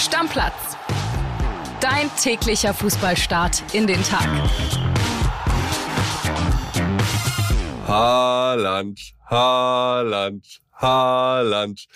Stammplatz. Dein täglicher Fußballstart in den Tag. Haaland, Haaland, Haaland.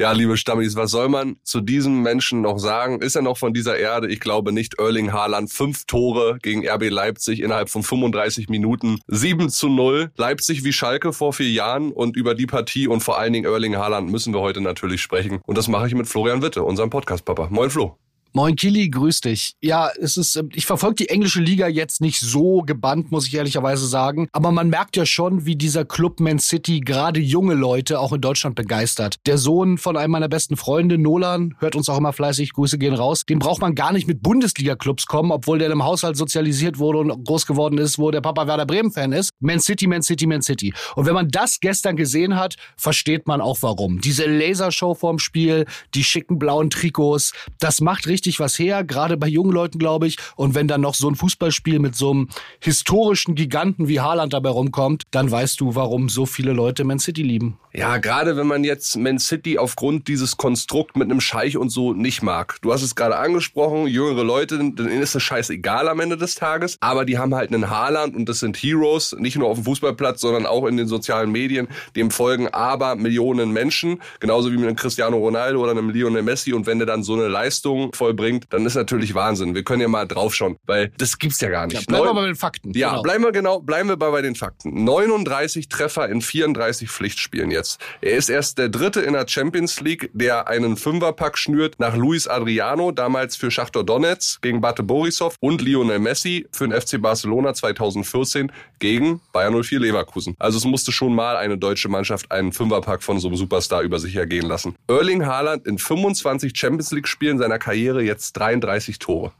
Ja, liebe Stammis, was soll man zu diesem Menschen noch sagen? Ist er noch von dieser Erde? Ich glaube nicht. Erling Haaland, fünf Tore gegen RB Leipzig innerhalb von 35 Minuten. 7 zu 0. Leipzig wie Schalke vor vier Jahren. Und über die Partie und vor allen Dingen Erling Haaland müssen wir heute natürlich sprechen. Und das mache ich mit Florian Witte, unserem Podcast-Papa. Moin Flo. Moin Kili, grüß dich. Ja, es ist, ähm, ich verfolge die englische Liga jetzt nicht so gebannt, muss ich ehrlicherweise sagen. Aber man merkt ja schon, wie dieser Club Man City gerade junge Leute auch in Deutschland begeistert. Der Sohn von einem meiner besten Freunde, Nolan, hört uns auch immer fleißig, Grüße gehen raus. Den braucht man gar nicht mit Bundesliga-Clubs kommen, obwohl der im Haushalt sozialisiert wurde und groß geworden ist, wo der Papa Werder Bremen-Fan ist. Man City, Man City, Man City. Und wenn man das gestern gesehen hat, versteht man auch warum. Diese Lasershow vorm Spiel, die schicken blauen Trikots, das macht richtig richtig was her, gerade bei jungen Leuten, glaube ich. Und wenn dann noch so ein Fußballspiel mit so einem historischen Giganten wie Haaland dabei rumkommt, dann weißt du, warum so viele Leute Man City lieben. Ja, gerade wenn man jetzt Man City aufgrund dieses Konstrukt mit einem Scheich und so nicht mag. Du hast es gerade angesprochen, jüngere Leute, denen ist das scheißegal am Ende des Tages, aber die haben halt einen Haaland und das sind Heroes, nicht nur auf dem Fußballplatz, sondern auch in den sozialen Medien. Dem folgen aber Millionen Menschen, genauso wie mit einem Cristiano Ronaldo oder einem Lionel Messi und wenn der dann so eine Leistung voll vollbringt, dann ist natürlich Wahnsinn. Wir können ja mal draufschauen, weil das gibt's ja gar nicht. Ja, bleiben wir bei den Fakten. Ja, genau. bleiben wir genau, bleiben wir bei, bei den Fakten. 39 Treffer in 34 Pflichtspielen jetzt. Er ist erst der dritte in der Champions League, der einen Fünferpack schnürt nach Luis Adriano, damals für Schachtor Donetsk gegen Bate Borisov und Lionel Messi für den FC Barcelona 2014 gegen Bayern 04 Leverkusen. Also es musste schon mal eine deutsche Mannschaft einen Fünferpack von so einem Superstar über sich ergehen lassen. Erling Haaland in 25 Champions League Spielen seiner Karriere jetzt 33 Tore.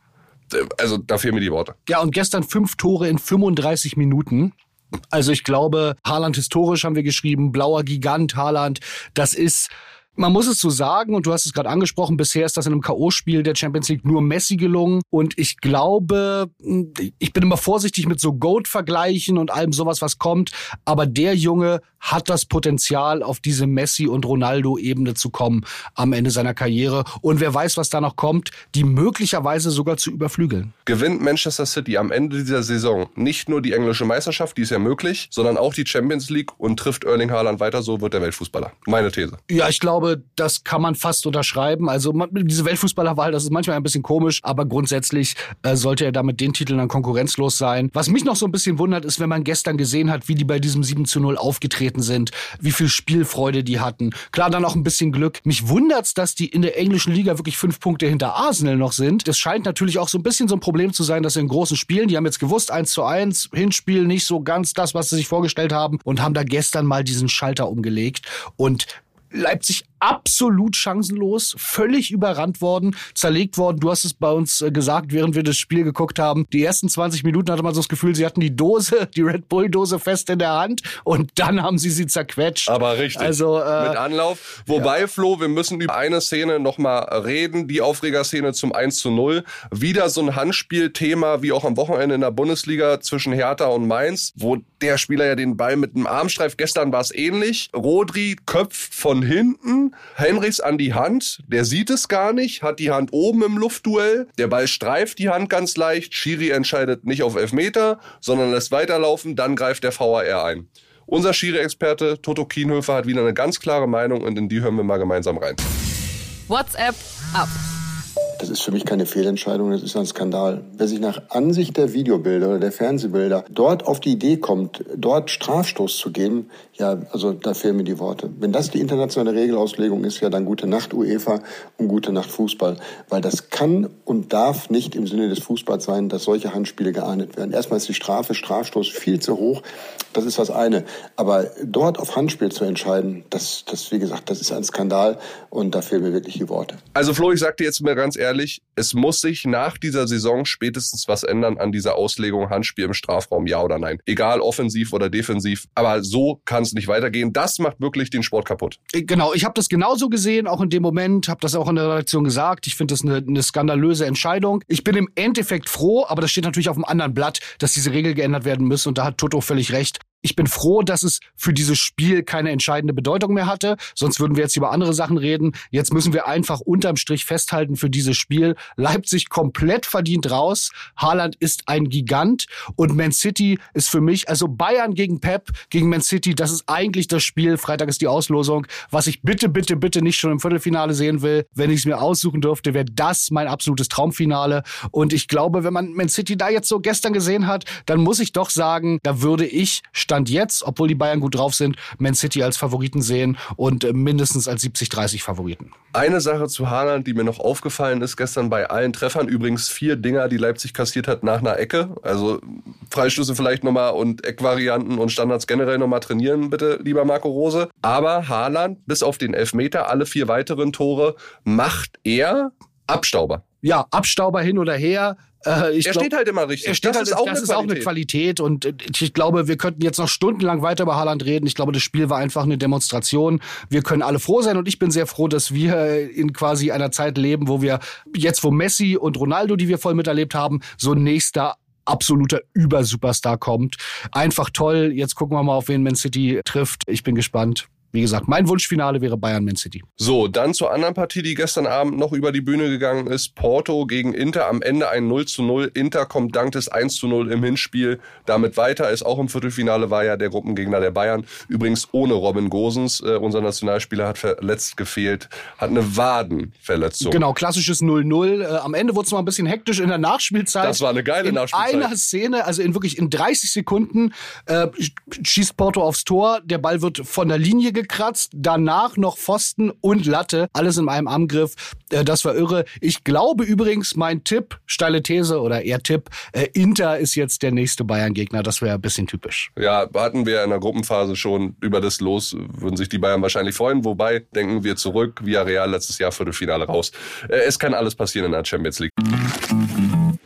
Also da fehlen mir die Worte. Ja, und gestern fünf Tore in 35 Minuten. Also ich glaube, Haaland historisch haben wir geschrieben, blauer Gigant Haaland, das ist man muss es so sagen, und du hast es gerade angesprochen, bisher ist das in einem K.O.-Spiel der Champions League nur Messi gelungen. Und ich glaube, ich bin immer vorsichtig mit so Goat-Vergleichen und allem sowas, was kommt. Aber der Junge hat das Potenzial, auf diese Messi- und Ronaldo-Ebene zu kommen am Ende seiner Karriere. Und wer weiß, was da noch kommt, die möglicherweise sogar zu überflügeln. Gewinnt Manchester City am Ende dieser Saison nicht nur die englische Meisterschaft, die ist ja möglich, sondern auch die Champions League und trifft Erling Haaland weiter, so wird der Weltfußballer. Meine These. Ja, ich glaube, das kann man fast unterschreiben. Also diese Weltfußballerwahl, das ist manchmal ein bisschen komisch, aber grundsätzlich äh, sollte er damit den Titeln dann konkurrenzlos sein. Was mich noch so ein bisschen wundert, ist, wenn man gestern gesehen hat, wie die bei diesem 7 zu 0 aufgetreten sind, wie viel Spielfreude die hatten. Klar, dann auch ein bisschen Glück. Mich wundert's, dass die in der englischen Liga wirklich fünf Punkte hinter Arsenal noch sind. Das scheint natürlich auch so ein bisschen so ein Problem zu sein, dass in großen Spielen, die haben jetzt gewusst, 1 zu 1, Hinspiel nicht so ganz das, was sie sich vorgestellt haben und haben da gestern mal diesen Schalter umgelegt und Leipzig absolut chancenlos, völlig überrannt worden, zerlegt worden. Du hast es bei uns äh, gesagt, während wir das Spiel geguckt haben. Die ersten 20 Minuten hatte man so das Gefühl, sie hatten die Dose, die Red Bull Dose fest in der Hand und dann haben sie sie zerquetscht. Aber richtig. Also äh, mit Anlauf. Wobei ja. Flo, wir müssen über eine Szene nochmal reden, die Aufregerszene zum 1 zu 0. Wieder so ein Handspielthema wie auch am Wochenende in der Bundesliga zwischen Hertha und Mainz, wo der Spieler ja den Ball mit einem Armstreif, gestern war es ähnlich. Rodri köpft von hinten Henrichs an die Hand, der sieht es gar nicht, hat die Hand oben im Luftduell, der Ball streift die Hand ganz leicht, Schiri entscheidet nicht auf Elfmeter, sondern lässt weiterlaufen, dann greift der VAR ein. Unser Schiri-Experte Toto Kienhöfer hat wieder eine ganz klare Meinung und in die hören wir mal gemeinsam rein. WhatsApp ab. Das ist für mich keine Fehlentscheidung, das ist ein Skandal. Wer sich nach Ansicht der Videobilder oder der Fernsehbilder dort auf die Idee kommt, dort Strafstoß zu geben, ja, also da fehlen mir die Worte. Wenn das die internationale Regelauslegung ist, ja dann gute Nacht UEFA und gute Nacht Fußball. Weil das kann und darf nicht im Sinne des Fußballs sein, dass solche Handspiele geahndet werden. Erstmal ist die Strafe, Strafstoß viel zu hoch. Das ist das eine. Aber dort auf Handspiel zu entscheiden, das, das, wie gesagt, das ist ein Skandal und da fehlen mir wirklich die Worte. Also Flo, ich sag dir jetzt mal ganz ehrlich, es muss sich nach dieser Saison spätestens was ändern an dieser Auslegung Handspiel im Strafraum, ja oder nein. Egal offensiv oder defensiv. Aber so kann es nicht weitergehen. Das macht wirklich den Sport kaputt. Äh, genau, ich habe das genauso gesehen, auch in dem Moment, habe das auch in der Redaktion gesagt. Ich finde das eine, eine skandalöse Entscheidung. Ich bin im Endeffekt froh, aber das steht natürlich auf einem anderen Blatt, dass diese Regel geändert werden muss und da hat Toto völlig recht. Ich bin froh, dass es für dieses Spiel keine entscheidende Bedeutung mehr hatte. Sonst würden wir jetzt über andere Sachen reden. Jetzt müssen wir einfach unterm Strich festhalten für dieses Spiel. Leipzig komplett verdient raus. Haaland ist ein Gigant und Man City ist für mich, also Bayern gegen Pep, gegen Man City, das ist eigentlich das Spiel. Freitag ist die Auslosung. Was ich bitte, bitte, bitte nicht schon im Viertelfinale sehen will, wenn ich es mir aussuchen dürfte, wäre das mein absolutes Traumfinale. Und ich glaube, wenn man Man City da jetzt so gestern gesehen hat, dann muss ich doch sagen, da würde ich Stand jetzt, obwohl die Bayern gut drauf sind, Man City als Favoriten sehen und äh, mindestens als 70-30 Favoriten. Eine Sache zu Haaland, die mir noch aufgefallen ist gestern bei allen Treffern, übrigens vier Dinger, die Leipzig kassiert hat nach einer Ecke. Also Freistöße vielleicht nochmal und Eckvarianten und Standards generell nochmal trainieren, bitte, lieber Marco Rose. Aber Haaland, bis auf den Elfmeter, alle vier weiteren Tore, macht er Abstauber. Ja, Abstauber hin oder her. Äh, er glaub, steht halt immer richtig. Er steht das halt, ist, auch, das eine ist auch eine Qualität. Und äh, ich glaube, wir könnten jetzt noch stundenlang weiter über Haaland reden. Ich glaube, das Spiel war einfach eine Demonstration. Wir können alle froh sein und ich bin sehr froh, dass wir in quasi einer Zeit leben, wo wir jetzt, wo Messi und Ronaldo, die wir voll miterlebt haben, so nächster absoluter Übersuperstar kommt. Einfach toll. Jetzt gucken wir mal, auf wen Man City trifft. Ich bin gespannt. Wie gesagt, mein Wunschfinale wäre Bayern Man City. So, dann zur anderen Partie, die gestern Abend noch über die Bühne gegangen ist. Porto gegen Inter. Am Ende ein 0 zu 0. Inter kommt dank des 1 zu 0 im Hinspiel damit weiter. Ist auch im Viertelfinale, war ja der Gruppengegner der Bayern. Übrigens ohne Robin Gosens. Äh, unser Nationalspieler hat verletzt gefehlt. Hat eine Wadenverletzung. Genau, klassisches 0-0. Äh, am Ende wurde es mal ein bisschen hektisch in der Nachspielzeit. Das war eine geile in Nachspielzeit. In einer Szene, also in wirklich in 30 Sekunden, äh, schießt Porto aufs Tor. Der Ball wird von der Linie gekratzt, danach noch Pfosten und Latte, alles in einem Angriff. Äh, das war irre. Ich glaube übrigens, mein Tipp, steile These oder eher Tipp, äh, Inter ist jetzt der nächste Bayern-Gegner. Das wäre ein bisschen typisch. Ja, hatten wir in der Gruppenphase schon über das Los, würden sich die Bayern wahrscheinlich freuen. Wobei, denken wir zurück, via Real letztes Jahr Viertelfinale raus. Äh, es kann alles passieren in der Champions League.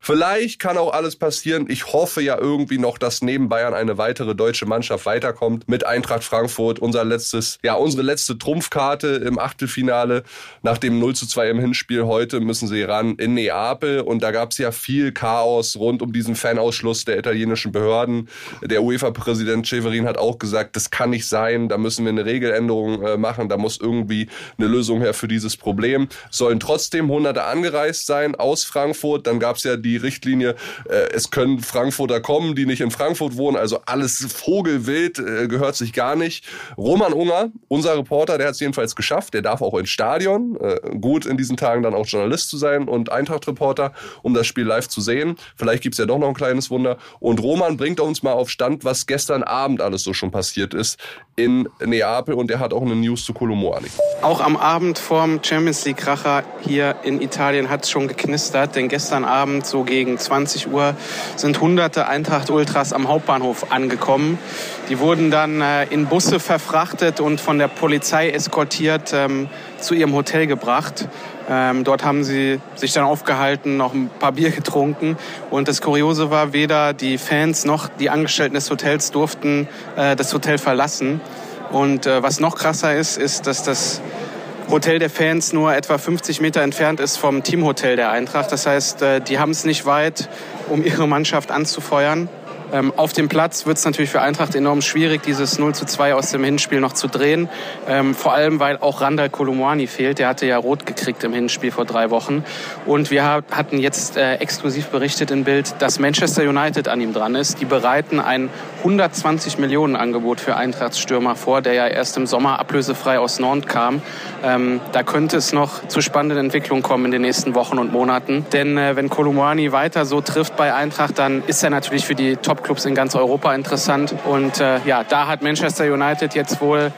Vielleicht kann auch alles passieren. Ich hoffe ja irgendwie noch, dass neben Bayern eine weitere deutsche Mannschaft weiterkommt mit Eintracht Frankfurt. Unser letztes, ja, unsere letzte Trumpfkarte im Achtelfinale nach dem 0 zu 2 im Hinspiel. Heute müssen sie ran in Neapel und da gab es ja viel Chaos rund um diesen Fanausschluss der italienischen Behörden. Der UEFA-Präsident Ceverin hat auch gesagt, das kann nicht sein, da müssen wir eine Regeländerung äh, machen, da muss irgendwie eine Lösung her für dieses Problem. Sollen trotzdem Hunderte angereist sein aus Frankfurt. Dann gab es ja die Richtlinie, äh, es können Frankfurter kommen, die nicht in Frankfurt wohnen, also alles Vogelwild, äh, gehört sich gar nicht. Roman Unger, unser Reporter, der hat es jedenfalls geschafft, der darf auch ins Stadion, äh, gut in diesen Tagen dann auch Journalist zu sein und Eintracht-Reporter, um das Spiel live zu sehen. Vielleicht gibt es ja doch noch ein kleines Wunder. Und Roman bringt uns mal auf Stand, was gestern Abend alles so schon passiert ist in Neapel und er hat auch eine News zu Colomboani. Auch am Abend vorm Champions League Kracher hier in Italien hat es schon geknistert, denn gestern Abend so so gegen 20 Uhr, sind hunderte Eintracht-Ultras am Hauptbahnhof angekommen. Die wurden dann äh, in Busse verfrachtet und von der Polizei eskortiert ähm, zu ihrem Hotel gebracht. Ähm, dort haben sie sich dann aufgehalten, noch ein paar Bier getrunken. Und das Kuriose war, weder die Fans noch die Angestellten des Hotels durften äh, das Hotel verlassen. Und äh, was noch krasser ist, ist, dass das Hotel der Fans nur etwa 50 Meter entfernt ist vom Teamhotel der Eintracht. Das heißt, äh, die haben es nicht weit, um ihre Mannschaft anzufeuern. Ähm, auf dem Platz wird es natürlich für Eintracht enorm schwierig, dieses 0 zu 2 aus dem Hinspiel noch zu drehen. Ähm, vor allem, weil auch Randall Kolumwani fehlt. Der hatte ja rot gekriegt im Hinspiel vor drei Wochen. Und wir hatten jetzt äh, exklusiv berichtet in Bild, dass Manchester United an ihm dran ist. Die bereiten ein 120 Millionen Angebot für Eintrachts Stürmer vor, der ja erst im Sommer ablösefrei aus Nantes kam. Ähm, da könnte es noch zu spannenden Entwicklungen kommen in den nächsten Wochen und Monaten. Denn äh, wenn Kolumwani weiter so trifft bei Eintracht, dann ist er natürlich für die Top Top-Clubs in ganz Europa interessant. Und äh, ja, da hat Manchester United jetzt wohl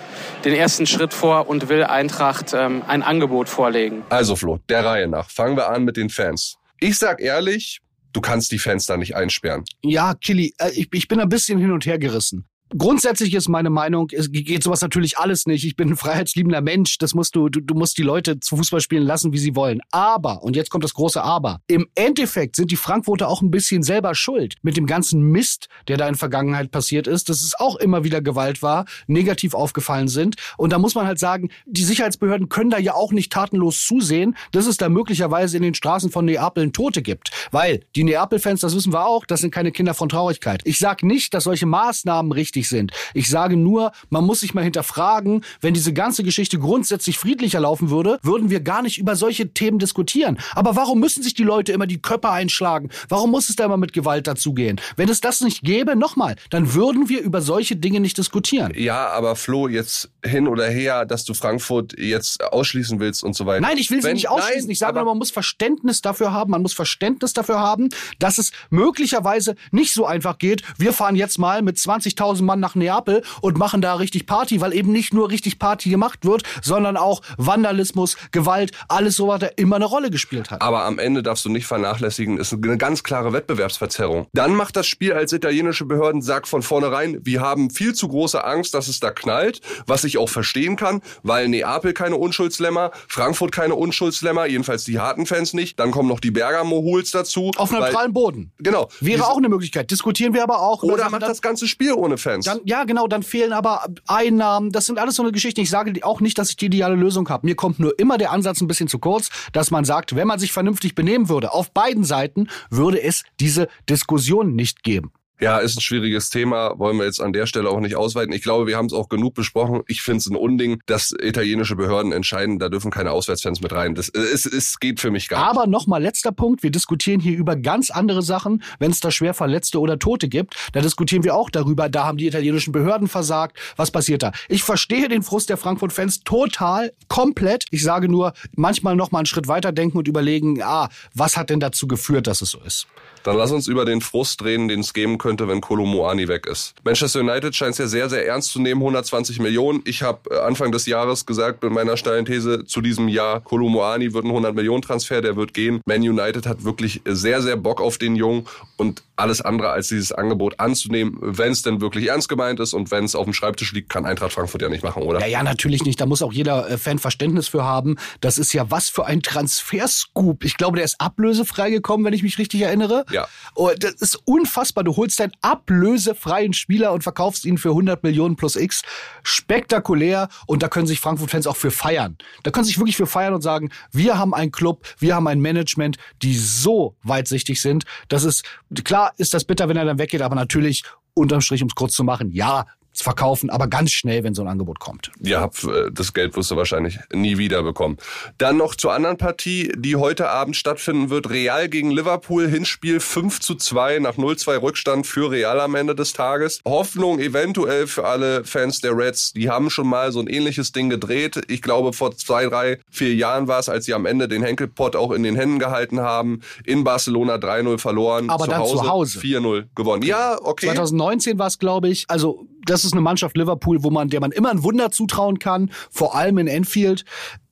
den ersten Schritt vor und will Eintracht ähm, ein Angebot vorlegen. Also Flo, der Reihe nach. Fangen wir an mit den Fans. Ich sag ehrlich, du kannst die Fans da nicht einsperren. Ja, Killy, äh, ich, ich bin ein bisschen hin und her gerissen. Grundsätzlich ist meine Meinung, es geht sowas natürlich alles nicht. Ich bin ein freiheitsliebender Mensch. Das musst du, du, du musst die Leute zu Fußball spielen lassen, wie sie wollen. Aber, und jetzt kommt das große Aber, im Endeffekt sind die Frankfurter auch ein bisschen selber schuld mit dem ganzen Mist, der da in Vergangenheit passiert ist, dass es auch immer wieder Gewalt war, negativ aufgefallen sind. Und da muss man halt sagen, die Sicherheitsbehörden können da ja auch nicht tatenlos zusehen, dass es da möglicherweise in den Straßen von Neapel Tote gibt. Weil die Neapel-Fans, das wissen wir auch, das sind keine Kinder von Traurigkeit. Ich sag nicht, dass solche Maßnahmen richtig wichtig sind. Ich sage nur, man muss sich mal hinterfragen, wenn diese ganze Geschichte grundsätzlich friedlicher laufen würde, würden wir gar nicht über solche Themen diskutieren. Aber warum müssen sich die Leute immer die Köpfe einschlagen? Warum muss es da immer mit Gewalt dazugehen? Wenn es das nicht gäbe, nochmal, dann würden wir über solche Dinge nicht diskutieren. Ja, aber Flo, jetzt hin oder her, dass du Frankfurt jetzt ausschließen willst und so weiter. Nein, ich will sie nicht ausschließen. Nein, ich sage nur, man muss Verständnis dafür haben, man muss Verständnis dafür haben, dass es möglicherweise nicht so einfach geht. Wir fahren jetzt mal mit 20.000 Mann nach Neapel und machen da richtig Party, weil eben nicht nur richtig Party gemacht wird, sondern auch Vandalismus, Gewalt, alles so weiter immer eine Rolle gespielt hat. Aber am Ende darfst du nicht vernachlässigen, ist eine ganz klare Wettbewerbsverzerrung. Dann macht das Spiel als italienische Behörden, sagt von vornherein, wir haben viel zu große Angst, dass es da knallt, was ich auch verstehen kann, weil Neapel keine Unschuldslämmer, Frankfurt keine Unschuldslämmer, jedenfalls die harten Fans nicht. Dann kommen noch die Bergamo Hools dazu. Auf neutralem Boden. Genau. Wäre auch eine Möglichkeit. Diskutieren wir aber auch. Oder macht das ganze Spiel ohne Fans. Fans. Dann, ja, genau, dann fehlen aber Einnahmen. Das sind alles so eine Geschichte. Ich sage auch nicht, dass ich die ideale Lösung habe. Mir kommt nur immer der Ansatz ein bisschen zu kurz, dass man sagt, wenn man sich vernünftig benehmen würde, auf beiden Seiten, würde es diese Diskussion nicht geben. Ja, ist ein schwieriges Thema, wollen wir jetzt an der Stelle auch nicht ausweiten. Ich glaube, wir haben es auch genug besprochen. Ich finde es ein Unding, dass italienische Behörden entscheiden, da dürfen keine Auswärtsfans mit rein. Das es, es geht für mich gar nicht. Aber nochmal letzter Punkt, wir diskutieren hier über ganz andere Sachen. Wenn es da schwer Verletzte oder Tote gibt, da diskutieren wir auch darüber, da haben die italienischen Behörden versagt. Was passiert da? Ich verstehe den Frust der Frankfurt-Fans total, komplett. Ich sage nur, manchmal nochmal einen Schritt weiter denken und überlegen, ah, was hat denn dazu geführt, dass es so ist? Dann lass uns über den Frust reden, den es geben könnte, wenn Kolomoani weg ist. Manchester United scheint es ja sehr, sehr ernst zu nehmen, 120 Millionen. Ich habe äh, Anfang des Jahres gesagt mit meiner steilen These zu diesem Jahr, Kolomoani wird ein 100 Millionen Transfer, der wird gehen. Man United hat wirklich sehr, sehr Bock auf den Jungen und alles andere als dieses Angebot anzunehmen, wenn es denn wirklich ernst gemeint ist und wenn es auf dem Schreibtisch liegt, kann Eintracht Frankfurt ja nicht machen, oder? Ja, ja, natürlich nicht. Da muss auch jeder äh, Fan Verständnis für haben. Das ist ja was für ein Transferscoop. Ich glaube, der ist ablösefrei gekommen, wenn ich mich richtig erinnere. Ja. Oh, das ist unfassbar. Du holst deinen ablösefreien Spieler und verkaufst ihn für 100 Millionen plus X. Spektakulär. Und da können sich Frankfurt-Fans auch für feiern. Da können sich wirklich für feiern und sagen, wir haben einen Club, wir haben ein Management, die so weitsichtig sind. Das ist, klar ist das bitter, wenn er dann weggeht, aber natürlich unterm Strich, um es kurz zu machen, ja, verkaufen, aber ganz schnell, wenn so ein Angebot kommt. Ja, äh, das Geld wirst du wahrscheinlich nie wieder bekommen. Dann noch zur anderen Partie, die heute Abend stattfinden wird. Real gegen Liverpool, Hinspiel 5 zu 2 nach 0-2 Rückstand für Real am Ende des Tages. Hoffnung eventuell für alle Fans der Reds, die haben schon mal so ein ähnliches Ding gedreht. Ich glaube, vor zwei, drei, vier Jahren war es, als sie am Ende den Henkelpott auch in den Händen gehalten haben. In Barcelona 3-0 verloren. Aber zu dann Hause, zu Hause. 4-0 gewonnen. Ja, okay. 2019 war es, glaube ich. Also das ist eine Mannschaft Liverpool, wo man, der man immer ein Wunder zutrauen kann, vor allem in Enfield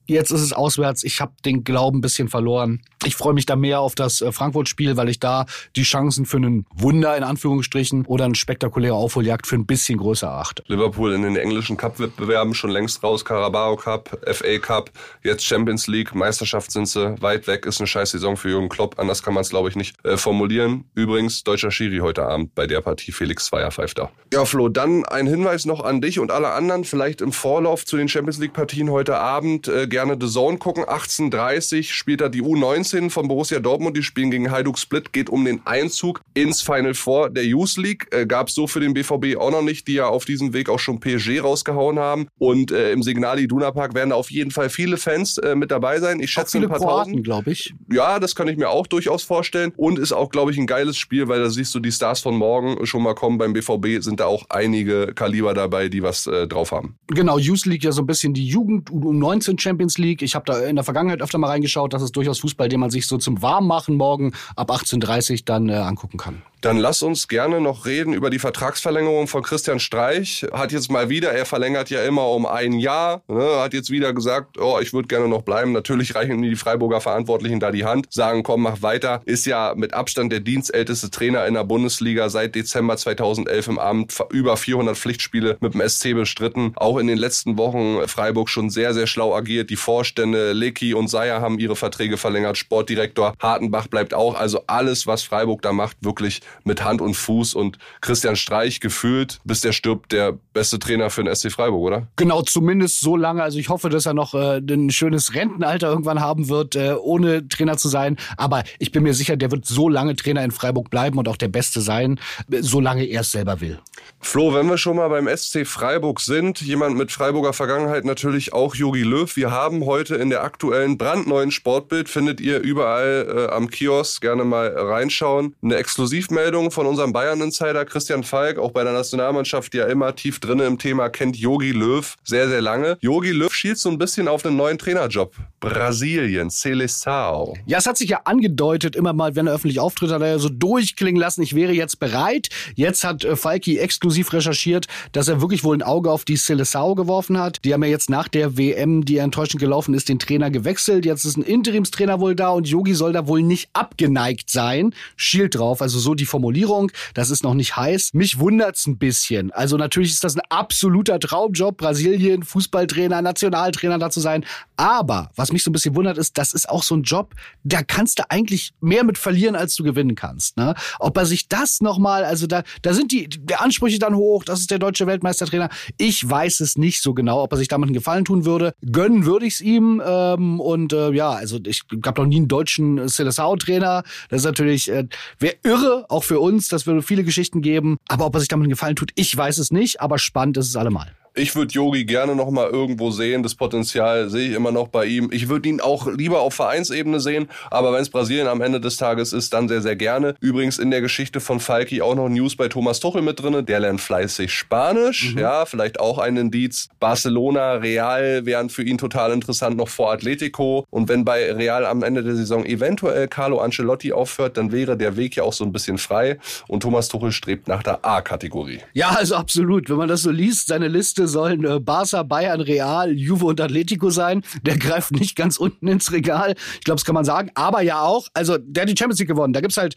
Jetzt ist es auswärts. Ich habe den Glauben ein bisschen verloren. Ich freue mich da mehr auf das äh, Frankfurt-Spiel, weil ich da die Chancen für einen Wunder in Anführungsstrichen oder eine spektakuläre Aufholjagd für ein bisschen größer erachte. Liverpool in den englischen Cup-Wettbewerben schon längst raus. Carabao Cup, FA Cup, jetzt Champions League, Meisterschaft sind sie weit weg. Ist eine scheiß Saison für Jürgen Klopp. Anders kann man es, glaube ich, nicht äh, formulieren. Übrigens, deutscher Schiri heute Abend bei der Partie. Felix Zweier pfeift da. Ja, Flo, dann ein Hinweis noch an dich und alle anderen. Vielleicht im Vorlauf zu den Champions League-Partien heute Abend äh, gerne The Zone gucken. 18.30 spielt da die U19 von Borussia Dortmund. Die spielen gegen Hajduk Split. Geht um den Einzug ins Final Four der Youth League. Äh, Gab es so für den BVB auch noch nicht, die ja auf diesem Weg auch schon PSG rausgehauen haben. Und äh, im Signal Iduna Park werden da auf jeden Fall viele Fans äh, mit dabei sein. Ich schätze auch viele ein paar Kroaten, glaube ich. Ja, das kann ich mir auch durchaus vorstellen. Und ist auch, glaube ich, ein geiles Spiel, weil da siehst du die Stars von morgen schon mal kommen. Beim BVB sind da auch einige Kaliber dabei, die was äh, drauf haben. Genau, Youth League ja so ein bisschen die Jugend U19 Champions League. Ich habe da in der Vergangenheit öfter mal reingeschaut. Das ist durchaus Fußball, den man sich so zum Warmmachen morgen ab 18.30 dann äh, angucken kann. Dann lass uns gerne noch reden über die Vertragsverlängerung von Christian Streich. Hat jetzt mal wieder, er verlängert ja immer um ein Jahr, ne, hat jetzt wieder gesagt, oh, ich würde gerne noch bleiben. Natürlich reichen die Freiburger Verantwortlichen da die Hand, sagen, komm, mach weiter. Ist ja mit Abstand der dienstälteste Trainer in der Bundesliga seit Dezember 2011 im Amt. Über 400 Pflichtspiele mit dem SC bestritten. Auch in den letzten Wochen Freiburg schon sehr, sehr schlau agiert. Die Vorstände Lecky und Seyer haben ihre Verträge verlängert. Sportdirektor Hartenbach bleibt auch. Also alles, was Freiburg da macht, wirklich mit Hand und Fuß und Christian Streich gefühlt, bis der stirbt, der beste Trainer für den SC Freiburg, oder? Genau, zumindest so lange. Also ich hoffe, dass er noch äh, ein schönes Rentenalter irgendwann haben wird, äh, ohne Trainer zu sein. Aber ich bin mir sicher, der wird so lange Trainer in Freiburg bleiben und auch der Beste sein, solange er es selber will. Flo, wenn wir schon mal beim SC Freiburg sind, jemand mit Freiburger Vergangenheit natürlich auch Jogi Löw. Wir haben heute in der aktuellen brandneuen Sportbild, findet ihr überall äh, am Kiosk, gerne mal reinschauen, eine Exklusivmeldung von unserem Bayern-Insider Christian Falk, auch bei der Nationalmannschaft ja immer tief drinne im Thema, kennt Jogi Löw sehr, sehr lange. Jogi Löw schielt so ein bisschen auf einen neuen Trainerjob. Brasilien, Seleção. Ja, es hat sich ja angedeutet, immer mal, wenn er öffentlich auftritt, hat er ja so durchklingen lassen, ich wäre jetzt bereit. Jetzt hat äh, Falki exklusiv recherchiert, dass er wirklich wohl ein Auge auf die Seleção geworfen hat. Die haben ja jetzt nach der WM, die enttäuschend gelaufen ist, den Trainer gewechselt. Jetzt ist ein Interimstrainer wohl da und Yogi soll da wohl nicht abgeneigt sein. Schielt drauf, also so die Formulierung. Das ist noch nicht heiß. Mich wundert's ein bisschen. Also natürlich ist das ein absoluter Traumjob, Brasilien, Fußballtrainer, Nationaltrainer da zu sein. Aber was mich so ein bisschen wundert, ist, das ist auch so ein Job, da kannst du eigentlich mehr mit verlieren, als du gewinnen kannst. Ne? Ob er sich das nochmal, also da, da sind die, der Ansprüche dann hoch, das ist der deutsche Weltmeistertrainer. Ich weiß es nicht so genau, ob er sich damit einen Gefallen tun würde. Gönnen würde ich es ihm. Ähm, und äh, ja, also ich habe noch nie einen deutschen Seleção-Trainer. Das ist natürlich, äh, wäre irre, auch für uns. Das würde viele Geschichten geben. Aber ob er sich damit einen Gefallen tut, ich weiß es nicht. Aber spannend ist es allemal. Ich würde Yogi gerne noch mal irgendwo sehen. Das Potenzial sehe ich immer noch bei ihm. Ich würde ihn auch lieber auf Vereinsebene sehen, aber wenn es Brasilien am Ende des Tages ist, dann sehr, sehr gerne. Übrigens in der Geschichte von Falki auch noch News bei Thomas Tuchel mit drin. Der lernt fleißig Spanisch. Mhm. Ja, vielleicht auch ein Indiz. Barcelona, Real wären für ihn total interessant noch vor Atletico. Und wenn bei Real am Ende der Saison eventuell Carlo Ancelotti aufhört, dann wäre der Weg ja auch so ein bisschen frei. Und Thomas Tuchel strebt nach der A-Kategorie. Ja, also absolut. Wenn man das so liest, seine Liste sollen äh, Barca, Bayern, Real, Juve und Atletico sein. Der greift nicht ganz unten ins Regal. Ich glaube, das kann man sagen. Aber ja auch, also der hat die Champions League gewonnen. Da gibt's halt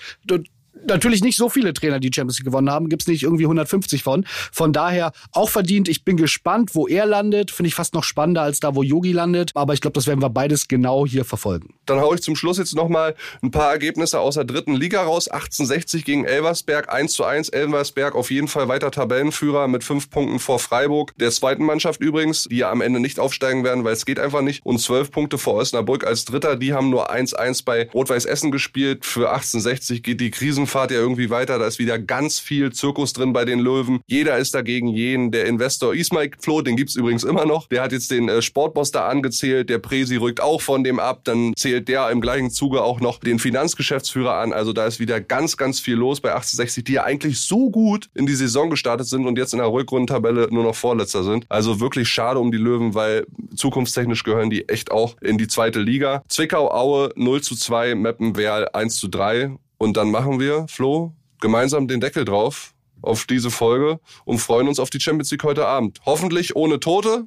natürlich nicht so viele Trainer, die Champions League gewonnen haben. Gibt's nicht irgendwie 150 von. Von daher auch verdient. Ich bin gespannt, wo er landet. Finde ich fast noch spannender als da, wo Yogi landet. Aber ich glaube, das werden wir beides genau hier verfolgen. Dann hau ich zum Schluss jetzt nochmal ein paar Ergebnisse aus der dritten Liga raus. 1860 gegen Elversberg, 1 zu 1. Elversberg auf jeden Fall weiter Tabellenführer mit fünf Punkten vor Freiburg. Der zweiten Mannschaft übrigens, die ja am Ende nicht aufsteigen werden, weil es geht einfach nicht. Und zwölf Punkte vor Osnabrück als Dritter. Die haben nur 1-1 bei Rot-Weiß Essen gespielt. Für 1860 geht die Krisenfahrt ja irgendwie weiter. Da ist wieder ganz viel Zirkus drin bei den Löwen. Jeder ist dagegen jeden. Der Investor Ismail Flo, den gibt's übrigens immer noch. Der hat jetzt den äh, Sportboss da angezählt. Der Presi rückt auch von dem ab. Dann zählt der im gleichen Zuge auch noch den Finanzgeschäftsführer an. Also da ist wieder ganz, ganz viel los bei 1860, die ja eigentlich so gut in die Saison gestartet sind und jetzt in der Rückrundentabelle nur noch Vorletzter sind. Also wirklich schade um die Löwen, weil zukunftstechnisch gehören die echt auch in die zweite Liga. Zwickau, Aue 0 zu 2, Meppen, Werl 1 zu 3. Und dann machen wir, Flo, gemeinsam den Deckel drauf auf diese Folge und freuen uns auf die Champions League heute Abend. Hoffentlich ohne Tote,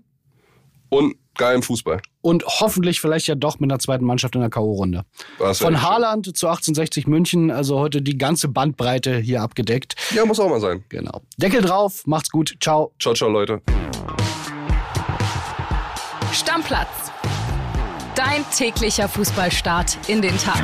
Und geilen Fußball. Und hoffentlich vielleicht ja doch mit einer zweiten Mannschaft in der K.O.-Runde. Von Haaland zu 1860 München, also heute die ganze Bandbreite hier abgedeckt. Ja, muss auch mal sein. Genau. Deckel drauf, macht's gut. Ciao. Ciao, ciao, Leute. Stammplatz. Dein täglicher Fußballstart in den Tag.